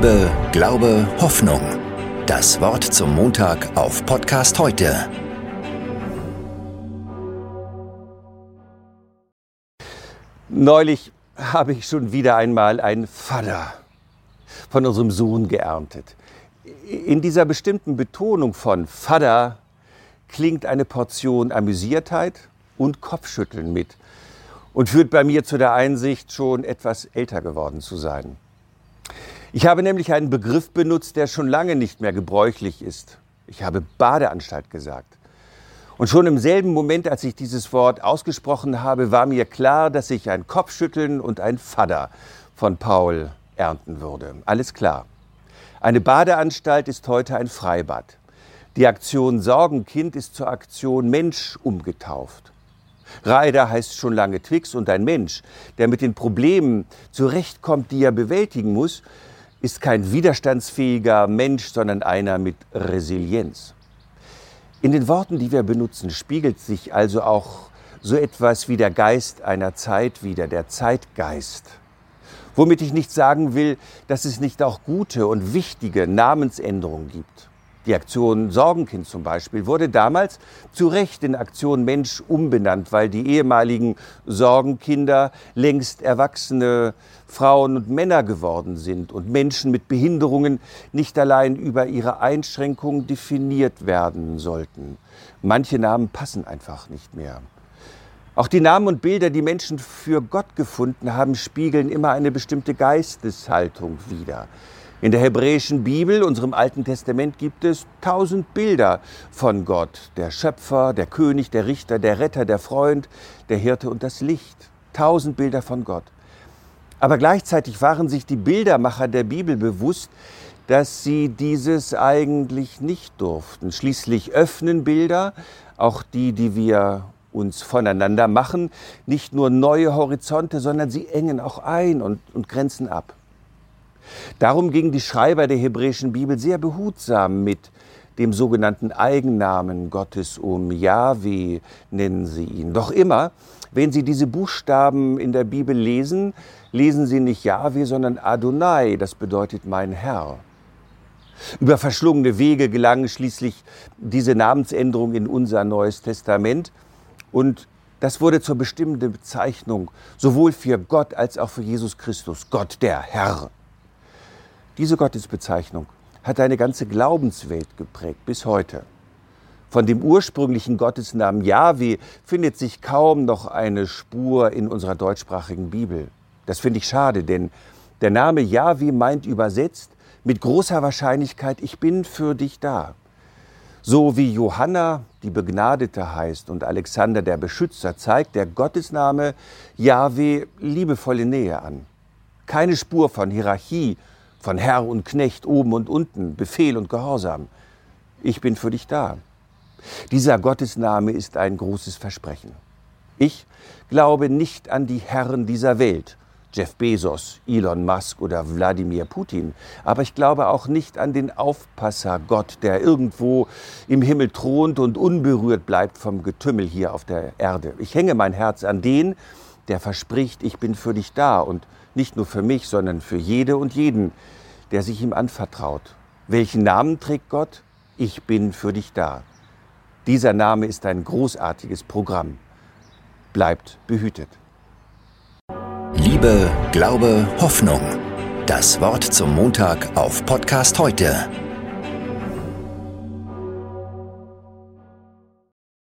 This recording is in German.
Liebe, Glaube, Hoffnung. Das Wort zum Montag auf Podcast heute. Neulich habe ich schon wieder einmal ein Vater von unserem Sohn geerntet. In dieser bestimmten Betonung von Vater klingt eine Portion Amüsiertheit und Kopfschütteln mit und führt bei mir zu der Einsicht, schon etwas älter geworden zu sein. Ich habe nämlich einen Begriff benutzt, der schon lange nicht mehr gebräuchlich ist. Ich habe Badeanstalt gesagt. Und schon im selben Moment, als ich dieses Wort ausgesprochen habe, war mir klar, dass ich ein Kopfschütteln und ein Vater von Paul ernten würde. Alles klar. Eine Badeanstalt ist heute ein Freibad. Die Aktion Sorgenkind ist zur Aktion Mensch umgetauft. Reider heißt schon lange Twix und ein Mensch, der mit den Problemen zurechtkommt, die er bewältigen muss, ist kein widerstandsfähiger Mensch, sondern einer mit Resilienz. In den Worten, die wir benutzen, spiegelt sich also auch so etwas wie der Geist einer Zeit wieder, der Zeitgeist. Womit ich nicht sagen will, dass es nicht auch gute und wichtige Namensänderungen gibt. Die Aktion Sorgenkind zum Beispiel wurde damals zu Recht in Aktion Mensch umbenannt, weil die ehemaligen Sorgenkinder längst erwachsene Frauen und Männer geworden sind und Menschen mit Behinderungen nicht allein über ihre Einschränkungen definiert werden sollten. Manche Namen passen einfach nicht mehr. Auch die Namen und Bilder, die Menschen für Gott gefunden haben, spiegeln immer eine bestimmte Geisteshaltung wider. In der hebräischen Bibel, unserem Alten Testament, gibt es tausend Bilder von Gott. Der Schöpfer, der König, der Richter, der Retter, der Freund, der Hirte und das Licht. Tausend Bilder von Gott. Aber gleichzeitig waren sich die Bildermacher der Bibel bewusst, dass sie dieses eigentlich nicht durften. Schließlich öffnen Bilder, auch die, die wir uns voneinander machen, nicht nur neue Horizonte, sondern sie engen auch ein und, und grenzen ab. Darum gingen die Schreiber der hebräischen Bibel sehr behutsam mit dem sogenannten Eigennamen Gottes um. Yahweh nennen sie ihn. Doch immer, wenn Sie diese Buchstaben in der Bibel lesen, lesen Sie nicht Yahweh, sondern Adonai, das bedeutet mein Herr. Über verschlungene Wege gelangen schließlich diese Namensänderung in unser Neues Testament und das wurde zur bestimmenden Bezeichnung sowohl für Gott als auch für Jesus Christus, Gott der Herr. Diese Gottesbezeichnung hat eine ganze Glaubenswelt geprägt bis heute. Von dem ursprünglichen Gottesnamen Yahweh findet sich kaum noch eine Spur in unserer deutschsprachigen Bibel. Das finde ich schade, denn der Name Yahweh meint übersetzt mit großer Wahrscheinlichkeit, ich bin für dich da. So wie Johanna die Begnadete heißt und Alexander der Beschützer, zeigt der Gottesname Yahweh liebevolle Nähe an. Keine Spur von Hierarchie von Herr und Knecht, oben und unten, Befehl und Gehorsam. Ich bin für dich da. Dieser Gottesname ist ein großes Versprechen. Ich glaube nicht an die Herren dieser Welt, Jeff Bezos, Elon Musk oder Wladimir Putin, aber ich glaube auch nicht an den Aufpasser Gott, der irgendwo im Himmel thront und unberührt bleibt vom Getümmel hier auf der Erde. Ich hänge mein Herz an den, der verspricht, ich bin für dich da und nicht nur für mich, sondern für jede und jeden, der sich ihm anvertraut. Welchen Namen trägt Gott? Ich bin für dich da. Dieser Name ist ein großartiges Programm. Bleibt behütet. Liebe, Glaube, Hoffnung. Das Wort zum Montag auf Podcast heute